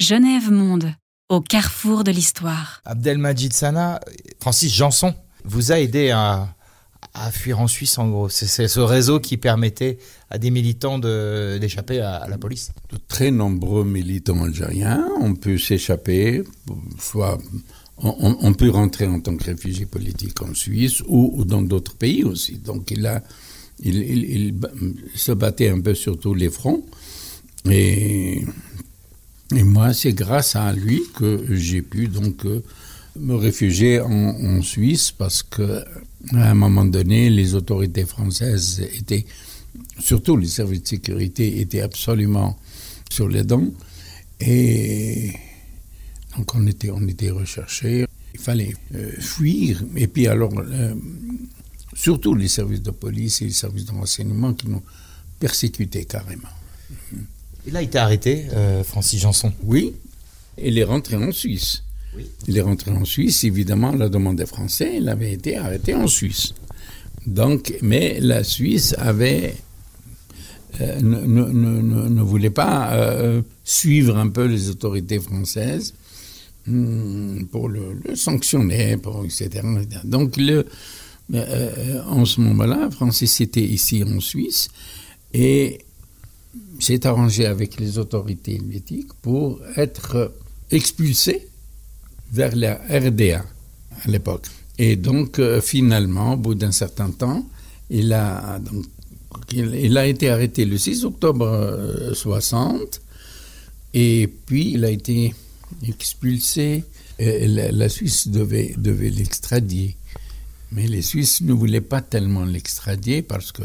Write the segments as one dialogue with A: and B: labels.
A: Genève Monde, au carrefour de l'histoire.
B: Abdelmajid Sana, Francis Janson, vous a aidé à, fuir en Suisse en gros. C'est ce réseau qui permettait à des militants d'échapper à, la police.
C: De très nombreux militants algériens ont pu s'échapper, soit on, peut rentrer en tant que réfugié politique en Suisse ou, dans d'autres pays aussi. Donc il a, il, se battait un peu sur tous les fronts. Et, et moi, c'est grâce à lui que j'ai pu donc euh, me réfugier en, Suisse parce que à un moment donné, les autorités françaises étaient, surtout les services de sécurité, étaient absolument sur les dents. Et donc on était, on était recherchés. Il fallait euh, fuir. Et puis alors, euh, surtout les services de police et les services de renseignement qui nous persécutaient carrément.
B: Il a été arrêté, euh, Francis Janson
C: Oui, il est rentré en Suisse. Il est rentré en Suisse, évidemment, à la demande des Français, il avait été arrêté en Suisse. Donc, mais la Suisse avait ne, ne, ne, voulait pas suivre un peu les autorités françaises Hmm, pour le, sanctionner, pour, etc. Donc, le, euh, en ce moment-là, Francis était ici en Suisse et s'est arrangé avec les autorités helvétiques pour être expulsé vers la RDA à l'époque. Et donc, euh, finalement, au bout d'un certain temps, il a, il, a été arrêté le 6 octobre 60 euh, et puis il a été expulsé. La, Suisse devait, devait l'extradier. Mais les Suisses ne voulaient pas tellement l'extradier parce que,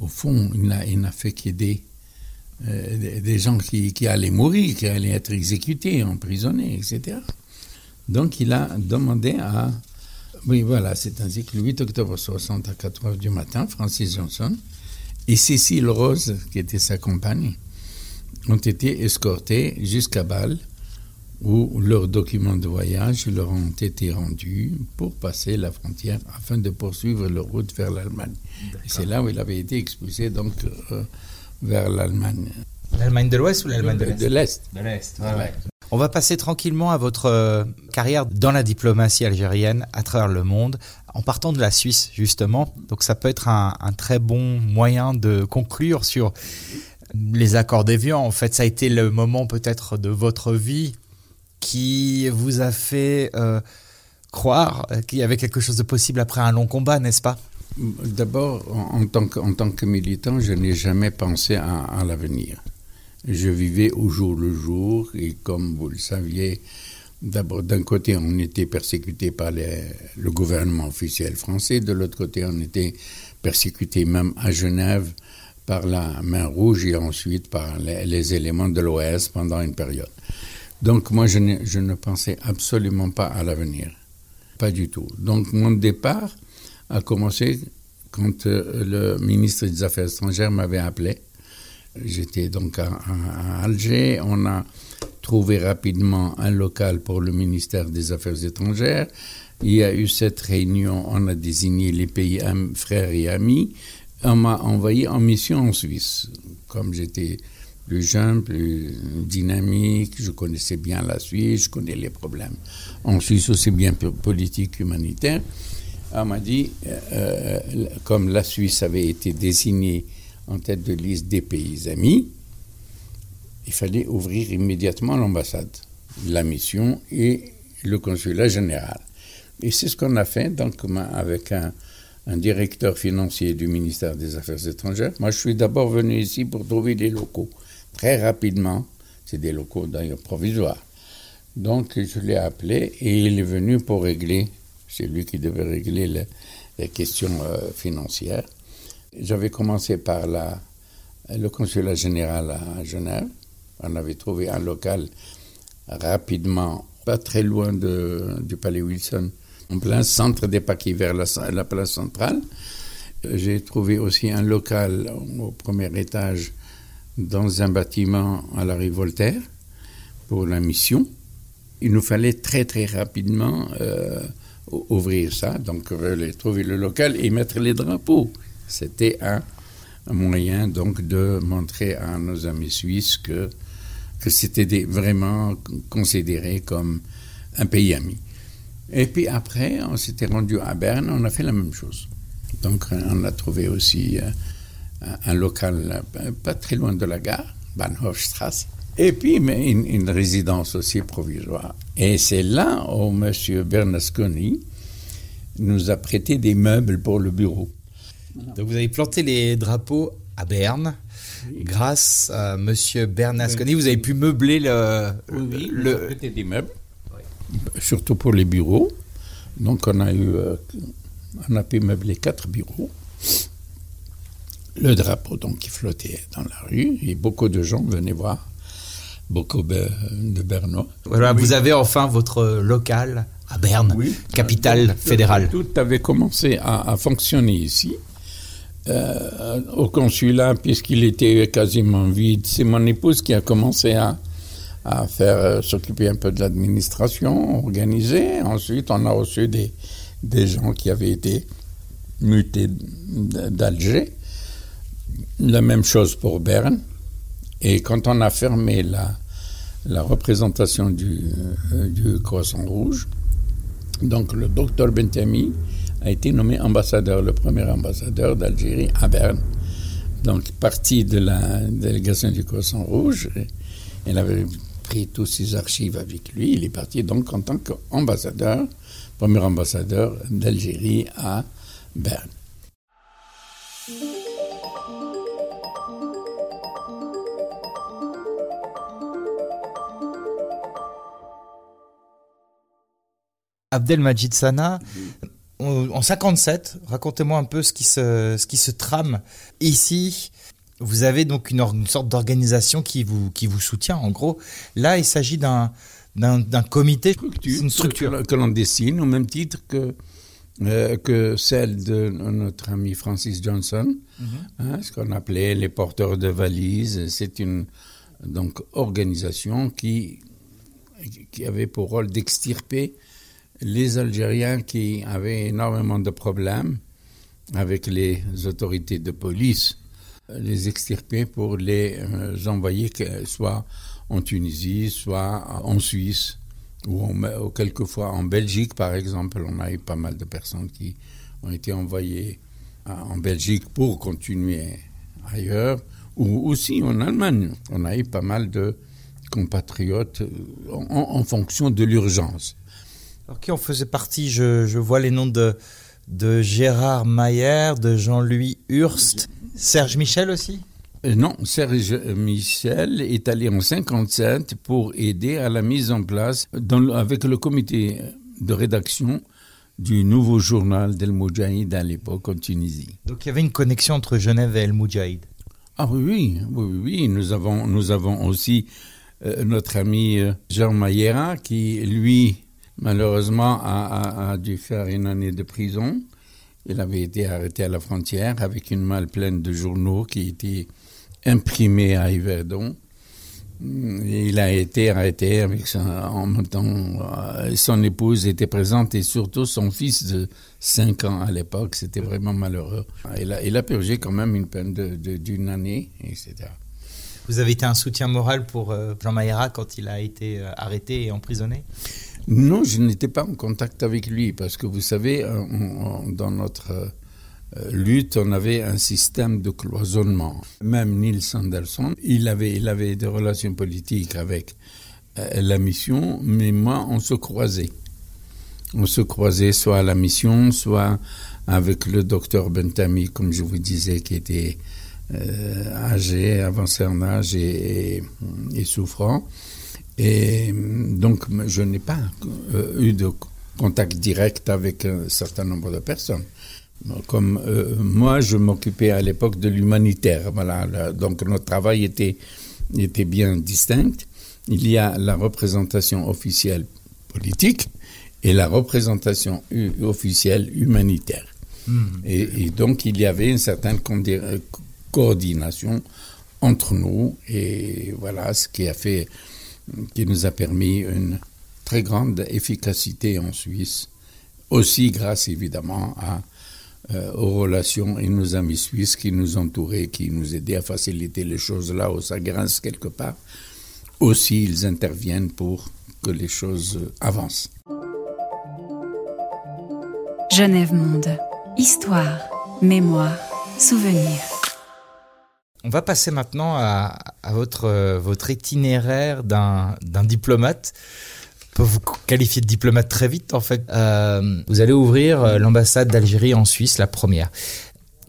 C: au fond, il n'a fait qu'aider euh, des, gens qui, allaient mourir, qui allaient être exécutés, emprisonnés, etc. Donc il a demandé à... Oui, voilà, c'est ainsi que le 8 octobre 60 à 4 heures du matin, Francis Johnson et Cécile Rose, qui était sa compagne, ont été escortés jusqu'à Bâle où leurs documents de voyage leur ont été rendus pour passer la frontière afin de poursuivre leur route vers l'Allemagne. C'est là où il avait été expulsé donc euh, vers l'Allemagne.
B: L'Allemagne de l'Ouest ou l'Allemagne de
C: l'Est?
B: De l'Est. On va passer tranquillement à votre euh, carrière dans la diplomatie algérienne à travers le monde, en partant de la Suisse justement. Donc ça peut être un, un très bon moyen de conclure sur les accords d'Évian. En fait, ça a été le moment peut-être de votre vie qui vous a fait euh, croire qu'il y avait quelque chose de possible après un long combat, n'est-ce pas?
C: D'abord, en, tant que, militant, je n'ai jamais pensé à, l'avenir. Je vivais au jour le jour et comme vous le saviez, D'abord, d'un côté, on était persécuté par le gouvernement officiel français, de l'autre côté, on était persécuté même à Genève par la main rouge et ensuite par les, les éléments de l'OS pendant une période. Donc moi, je ne, je ne pensais absolument pas à l'avenir. Pas du tout. Donc mon départ a commencé quand euh, le ministre des Affaires étrangères m'avait appelé. J'étais donc à, Alger. On a trouvé rapidement un local pour le ministère des Affaires étrangères. Il y a eu cette réunion, on a désigné les pays frères et amis. On m'a envoyé en mission en Suisse. Comme j'étais plus jeune, plus dynamique. Je connaissais bien la Suisse, je connais les problèmes en Suisse aussi bien politique qu'humanitaire. On m'a dit, euh, euh, comme la Suisse avait été désignée en tête de liste des pays amis, il fallait ouvrir immédiatement l'ambassade, la mission et le consulat général. Et c'est ce qu'on a fait, donc avec un, un directeur financier du ministère des Affaires étrangères. Moi, je suis d'abord venu ici pour trouver des locaux très rapidement. C'est des locaux d'ailleurs provisoires. Donc je l'ai appelé et il est venu pour régler, c'est lui qui devait régler les, questions euh, financières. J'avais commencé par la, le consulat général à Genève. On avait trouvé un local rapidement, pas très loin du palais Wilson, en plein centre des paquets vers la place centrale. J'ai trouvé aussi un local au premier étage dans un bâtiment à la rue pour la mission. Il nous fallait très très rapidement euh, ouvrir ça, donc trouver le local et mettre les drapeaux. C'était un, moyen donc de montrer à nos amis suisses que que c'était vraiment considéré comme un pays ami. Et puis après, on s'était rendu à Berne, on a fait la même chose. Donc on a trouvé aussi un local pas très loin de la gare, Bahnhofstrasse. Et puis une, résidence aussi provisoire. Et c'est là où M. Bernasconi nous a prêté des meubles pour le bureau.
B: Donc vous avez planté les drapeaux à Berne. Grâce à M. Bernasconi, vous avez pu meubler le.
C: Oui, le... des meubles, surtout pour les bureaux. Donc on a eu, euh, on a pu meubler quatre bureaux le drapeau donc qui flottait dans la rue et beaucoup de gens venaient voir, beaucoup de Bernois.
B: Voilà, vous avez enfin votre local à Berne, capitale fédérale.
C: Tout avait commencé à, fonctionner ici. Euh, au consulat, puisqu'il était quasiment vide, c'est mon épouse qui a commencé à, à faire euh, s'occuper un peu de l'administration, organiser. Ensuite, on a reçu des, des gens qui avaient été mutés d'Alger. La même chose pour Berne. Et quand on a fermé la, représentation du, euh, du Croissant Rouge, donc le docteur Bentami a été nommé ambassadeur, le premier ambassadeur d'Algérie à Berne. Donc, parti de la délégation du Croissant Rouge, il avait pris tous ses archives avec lui. Il est parti donc en tant qu'ambassadeur, premier ambassadeur d'Algérie à Berne.
B: Abdelmajid Sana, en 57, racontez-moi un peu ce qui se, ce qui se trame ici. Vous avez donc une, sorte d'organisation qui vous, qui vous soutient. En gros, là, il s'agit d'un, d'un, comité,
C: une structure que, l'on dessine au même titre que, euh, que celle de notre ami Francis Johnson, mhm. hein, ce qu'on appelait les porteurs de valises. C'est une donc organisation qui, qui avait pour rôle d'extirper les Algériens qui avaient énormément de problèmes avec les autorités de police, les extirper pour les euh, envoyer soit en Tunisie, soit en Suisse, ou, quelquefois en Belgique, par exemple. On a eu pas mal de personnes qui ont été envoyées en Belgique pour continuer ailleurs, ou aussi en Allemagne. On a eu pas mal de compatriotes euh, en fonction de l'urgence.
B: Alors qui en faisait partie? Je, vois les noms de, de Gérard Mayer, de Jean-Louis Hurst, Serge Michel aussi?
C: Euh, non, Serge Michel est allé en 57 pour aider à la mise en place, avec le comité de rédaction du nouveau journal d'El Moudjahid à l'époque en Tunisie.
B: Donc il y avait une connexion entre Genève et El Moudjahid?
C: Ah oui, oui, oui, oui. Nous avons, nous avons aussi euh, notre ami euh, Jean Mayera qui, lui, malheureusement, a, dû faire une année de prison. Il avait été arrêté à la frontière avec une malle pleine de journaux qui étaient imprimés à Yverdon. Il a été arrêté avec son, en même temps, euh, son épouse était présente et surtout son fils de 5 ans à l'époque. C'était vraiment malheureux. Il a, a purgé quand même une peine d'une année, etc.
B: Vous avez été un soutien moral pour euh, Jean Maïra quand il a été euh, arrêté et emprisonné?
C: Non, je n'étais pas en contact avec lui parce que vous savez, dans notre euh, lutte, on avait un système de cloisonnement. Même Nils Anderson, il avait, il avait des relations politiques avec euh, la mission, mais moi, on se croisait. On se croisait soit à la mission, soit avec le docteur Bentami, comme je vous disais, qui était euh, âgé, avancé en âge et souffrant. Et donc, je n'ai pas euh, eu de contact direct avec un certain nombre de personnes. Comme euh, moi, je m'occupais à l'époque de l'humanitaire. Voilà, donc notre travail était, était bien distinct. Il y a la représentation officielle politique et la représentation officielle humanitaire. Hmm. Et, et, donc, il y avait une certaine euh, coordination entre nous. Et voilà ce qui a fait qui nous a permis une très grande efficacité en Suisse, aussi grâce évidemment euh, aux relations et nos amis suisses qui nous entouraient, qui nous aidaient à faciliter les choses là où ça grince quelque part. aussi ils interviennent pour que les choses avancent.
A: Genève Monde. Histoire, mémoire, souvenir.
B: On va passer maintenant à, votre, euh, votre itinéraire d'un diplomate. On peut vous qualifier de diplomate très vite en fait. Euh, vous allez ouvrir euh, l'ambassade d'Algérie en Suisse, la première.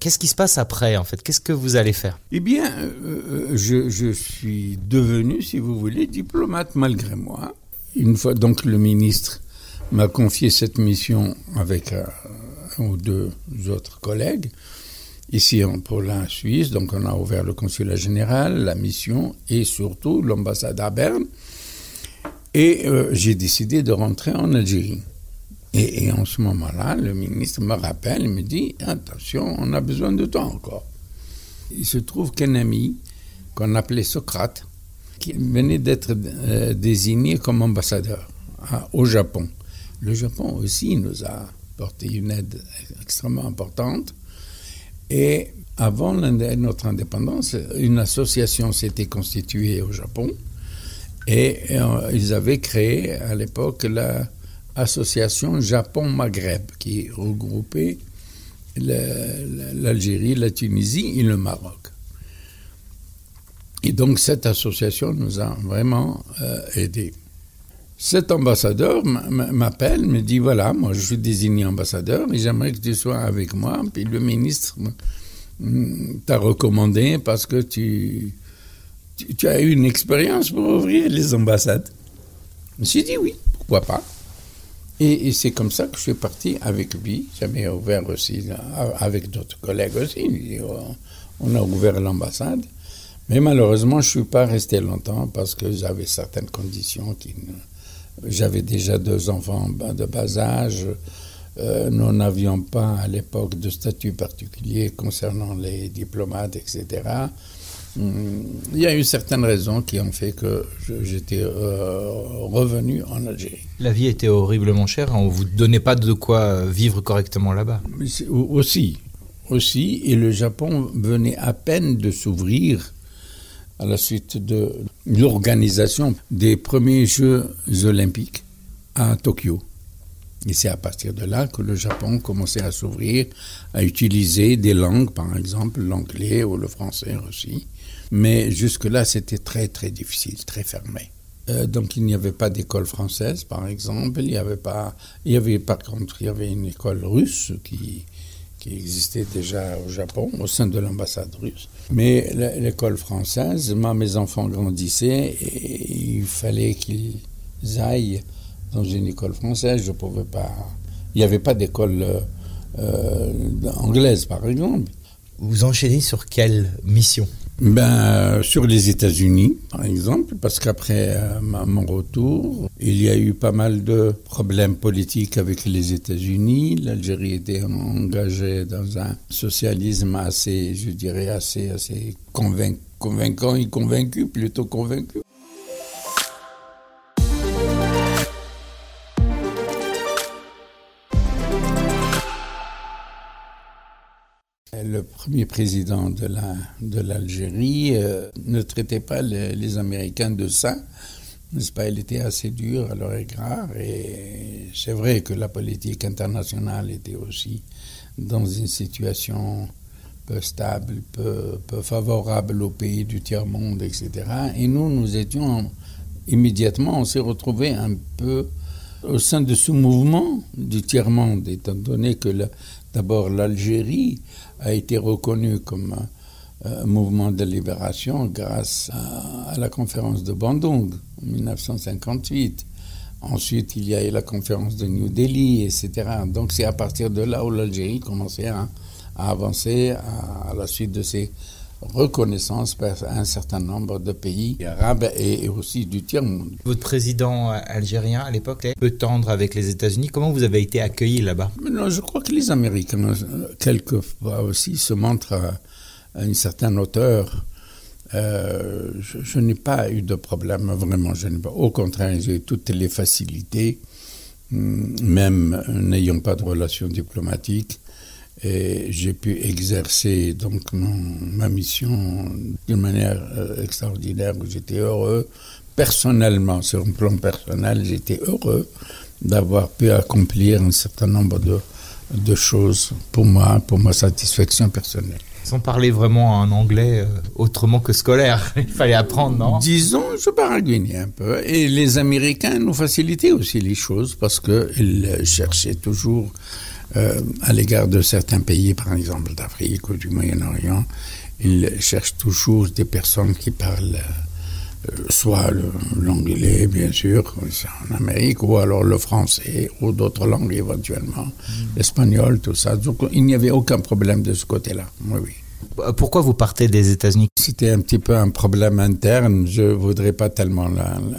B: Qu'est-ce qui se passe après en fait? Qu'est-ce que vous allez faire?
C: Eh bien, je, je, suis devenu, si vous voulez, diplomate malgré moi. Une fois donc le ministre m'a confié cette mission avec un ou deux autres collègues ici pour la Suisse. Donc on a ouvert le consulat général, la mission et surtout l'ambassade à Berne. Et euh, j'ai décidé de rentrer en Algérie. Et, en ce moment-là, le ministre me rappelle, il me dit, attention, on a besoin de toi encore. Il se trouve qu'un ami qu'on appelait Socrate, qui venait d'être euh, désigné comme ambassadeur au Japon. Le Japon aussi nous a porté une aide extrêmement importante. Et avant notre indépendance, une association s'était constituée au Japon et euh, ils avaient créé à l'époque l'association Japon-Maghreb qui regroupait l'Algérie, la Tunisie et le Maroc. Et donc cette association nous a vraiment euh, aidés. Cet ambassadeur m'appelle, me dit voilà, moi je suis désigné ambassadeur et j'aimerais que tu sois avec moi. Puis le ministre t'a recommandé parce que tu, tu, as eu une expérience pour ouvrir les ambassades. Je me suis dit oui, pourquoi pas. Et, c'est comme ça que je suis parti avec lui. J'avais ouvert aussi, avec d'autres collègues aussi. On a ouvert l'ambassade. Mais malheureusement, je ne suis pas resté longtemps parce que j'avais certaines conditions qui ne j'avais déjà deux enfants de bas âge. Euh, nous n'avions pas à l'époque de statut particulier concernant les diplomates, etc. Hum, il y a eu certaines raisons qui ont fait que j'étais euh, revenu en Algérie.
B: La vie était horriblement chère, on ne vous donnait pas de quoi vivre correctement là-bas.
C: Aussi, aussi, et le Japon venait à peine de s'ouvrir à la suite de l'organisation des premiers Jeux olympiques à Tokyo. Et c'est à partir de là que le Japon commençait à s'ouvrir, à utiliser des langues, par exemple l'anglais ou le français aussi. Mais jusque-là, c'était très très difficile, très fermé. Euh, donc il n'y avait pas d'école française, par exemple. Il y avait pas. Il y avait par contre, il y avait une école russe qui qui existait déjà au Japon, au sein de l'ambassade russe. Mais l'école française, moi, mes enfants grandissaient et il fallait qu'ils aillent dans une école française. Je pouvais pas. Il n'y avait pas d'école euh, anglaise, par exemple.
B: Vous enchaînez sur quelle mission?
C: Ben, Sur les États-Unis, par exemple, parce qu'après euh, mon retour, il y a eu pas mal de problèmes politiques avec les États-Unis. L'Algérie était engagée dans un socialisme assez, je dirais, assez, assez convaincant et convaincu, plutôt convaincu. Le premier président de l'Algérie euh, ne traitait pas les, Américains de saints, n'est-ce pas? Il était assez dur à leur égard et c'est vrai que la politique internationale était aussi dans une situation peu stable, peu, peu favorable aux pays du tiers-monde, etc. Et nous, nous étions immédiatement, on s'est retrouvés un peu au sein de ce mouvement du tiers-monde, étant donné que d'abord l'Algérie a été reconnu comme un, mouvement de libération grâce à, la conférence de Bandung en 1958. Ensuite, il y a eu la conférence de New Delhi, etc. Donc c'est à partir de là où l'Algérie commençait à, avancer à, la suite de ces reconnaissance par un certain nombre de pays arabes et aussi du tiers-monde.
B: Votre président algérien à l'époque peu tendre avec les États-Unis. Comment vous avez été accueilli là-bas?
C: Non, je crois que les Américains, quelquefois aussi, se montrent à, une certaine hauteur. Euh, je, n'ai pas eu de problème, vraiment. Je pas, au contraire, j'ai toutes les facilités, hum, même n'ayant pas de relations diplomatiques. Et j'ai pu exercer donc ma mission d'une manière euh, extraordinaire. J'étais heureux personnellement, sur un plan personnel, j'étais heureux d'avoir pu accomplir un certain nombre de, de choses pour moi, pour ma satisfaction personnelle.
B: Sans parler vraiment un anglais euh, autrement que scolaire, il fallait apprendre, non?
C: Disons, je baragouinais un peu. Et les Américains nous facilitaient aussi les choses parce qu'ils cherchaient toujours, euh, à l'égard de certains pays, par exemple d'Afrique ou du Moyen-Orient, ils cherchent toujours des personnes qui parlent euh, soit l'anglais, bien sûr, en Amérique, ou alors le français, ou d'autres langues éventuellement, mm. l'espagnol, tout ça. Donc il n'y avait aucun problème de ce côté-là. Oui, oui.
B: Euh, pourquoi vous partez des États-Unis?
C: C'était un petit peu un problème interne. Je voudrais pas tellement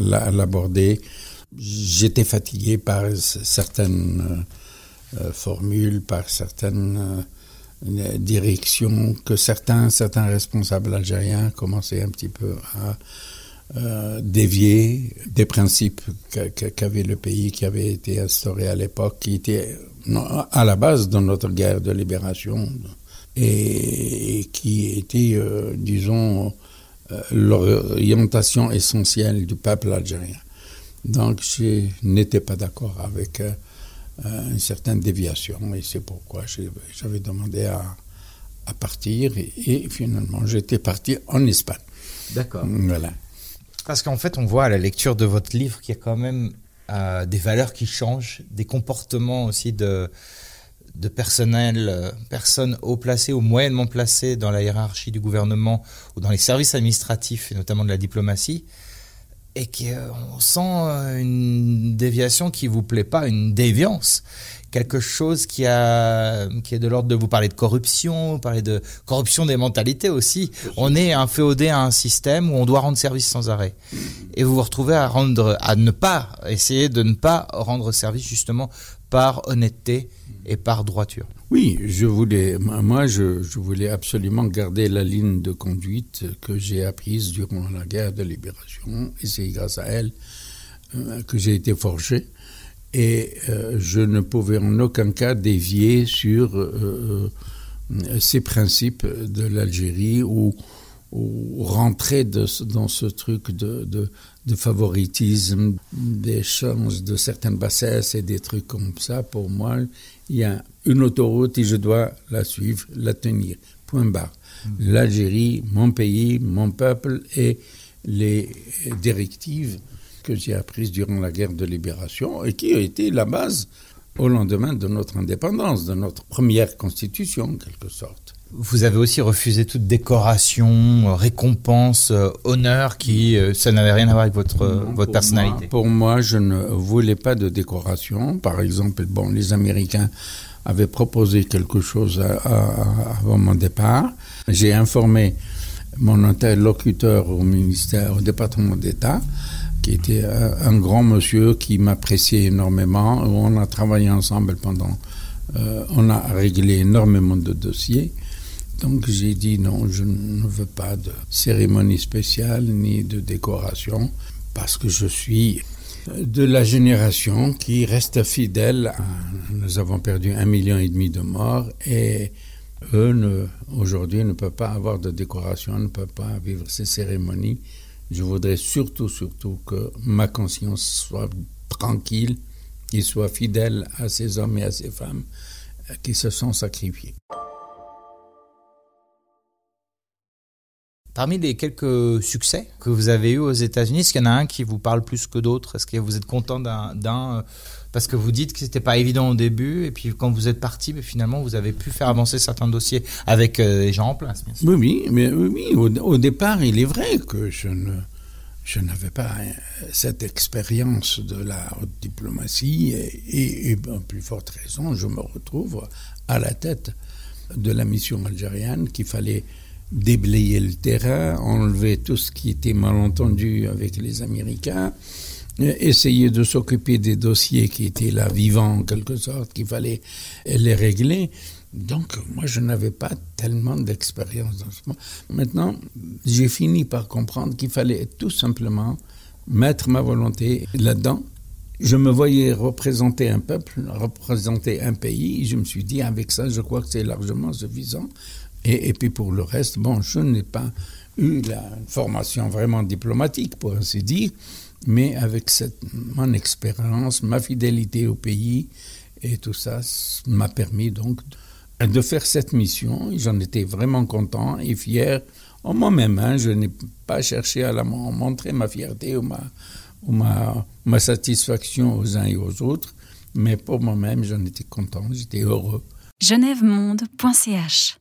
C: l'aborder. J'étais fatigué par certaines formules, par certaines directions que certains, certains responsables algériens commençaient un petit peu à euh, dévier des principes qu'avait le pays, qui avait été instauré à l'époque, qui était à la base de notre guerre de libération et, qui était, euh, disons, euh, l'orientation essentielle du peuple algérien. Donc je n'étais pas d'accord avec une certaine déviation et c'est pourquoi j'avais demandé à, à partir et, et finalement j'étais parti en Espagne.
B: D'accord.
C: Voilà.
B: Parce qu'en fait, on voit à la lecture de votre livre qu'il y a quand même euh, des valeurs qui changent, des comportements aussi de, de personnel, euh, personnes haut placées ou moyennement placées dans la hiérarchie du gouvernement ou dans les services administratifs et notamment de la diplomatie, et qu'on sent une déviation qui vous plaît pas, une déviance quelque chose qui a qui est de l'ordre de vous parler de corruption, parler de corruption des mentalités aussi. On est un féodé à un système où on doit rendre service sans arrêt. Et vous vous retrouvez à rendre à ne pas essayer de ne pas rendre service justement par honnêteté et par droiture.
C: Oui, je voulais moi je, voulais absolument garder la ligne de conduite que j'ai apprise durant la guerre de libération et c'est grâce à elle euh, que j'ai été forgé et euh, je ne pouvais en aucun cas dévier sur euh, ces principes de l'Algérie ou, rentrer dans ce truc de, de favoritisme, d'échange de certaines bassesses et des trucs comme ça. Pour moi, il y a une autoroute et je dois la suivre, la tenir. Point barre. Mmh. L'Algérie, mon pays, mon peuple et les directives que j'ai apprise durant la guerre de libération et qui a été la base au lendemain de notre indépendance, de notre première constitution en quelque sorte.
B: Vous avez aussi refusé toute décoration, récompense, euh, honneur qui euh, ça n'avait rien à voir avec votre non, votre personnalité.
C: Moi, pour moi, je ne voulais pas de décoration. Par exemple, bon, les Américains avaient proposé quelque chose à, à, avant mon départ. J'ai informé mon interlocuteur au ministère, au département d'État, qui était un grand monsieur qui m'appréciait énormément. On a travaillé ensemble pendant. Euh, on a réglé énormément de dossiers. Donc j'ai dit non, je ne veux pas de cérémonie spéciale ni de décoration parce que je suis de la génération qui reste fidèle. À, nous avons perdu un million et demi de morts et eux aujourd'hui ne peuvent pas avoir de décoration, ne peuvent pas vivre ces cérémonies je voudrais surtout, surtout que ma conscience soit tranquille et soit fidèle à ces hommes et à ces femmes qui se sont sacrifiés.
B: Parmi les quelques succès que vous avez eus aux États-Unis, est-ce qu'il y en a un qui vous parle plus que d'autres? Est-ce que vous êtes content d'un parce que vous dites que c'était pas évident au début et puis quand vous êtes parti, mais finalement vous avez pu faire avancer certains dossiers avec euh, les gens en place.
C: Oui, oui, mais oui, au, départ, il est vrai que je ne je n'avais pas euh, cette expérience de la haute diplomatie et, et, et en plus forte raison, je me retrouve à la tête de la mission algérienne qu'il fallait déblayer le terrain, enlever tout ce qui était malentendu avec les Américains, essayer de s'occuper des dossiers qui étaient là vivants en quelque sorte, qu'il fallait les régler. Donc, moi, je n'avais pas tellement d'expérience dans ce moment. Maintenant, j'ai fini par comprendre qu'il fallait tout simplement mettre ma volonté là-dedans. Je me voyais représenter un peuple, représenter un pays. Je me suis dit, avec ça, je crois que c'est largement suffisant. Et, puis pour le reste, bon, je n'ai pas eu la formation vraiment diplomatique, pour ainsi dire, mais avec cette, mon expérience, ma fidélité au pays et tout ça m'a permis donc de faire cette mission. J'en étais vraiment content et fier en moi-même. Hein. Je n'ai pas cherché à la montrer ma fierté ou ma, ou ma, ma satisfaction aux uns et aux autres, mais pour moi-même, j'en étais content, j'étais heureux.
A: genèvemonde.ch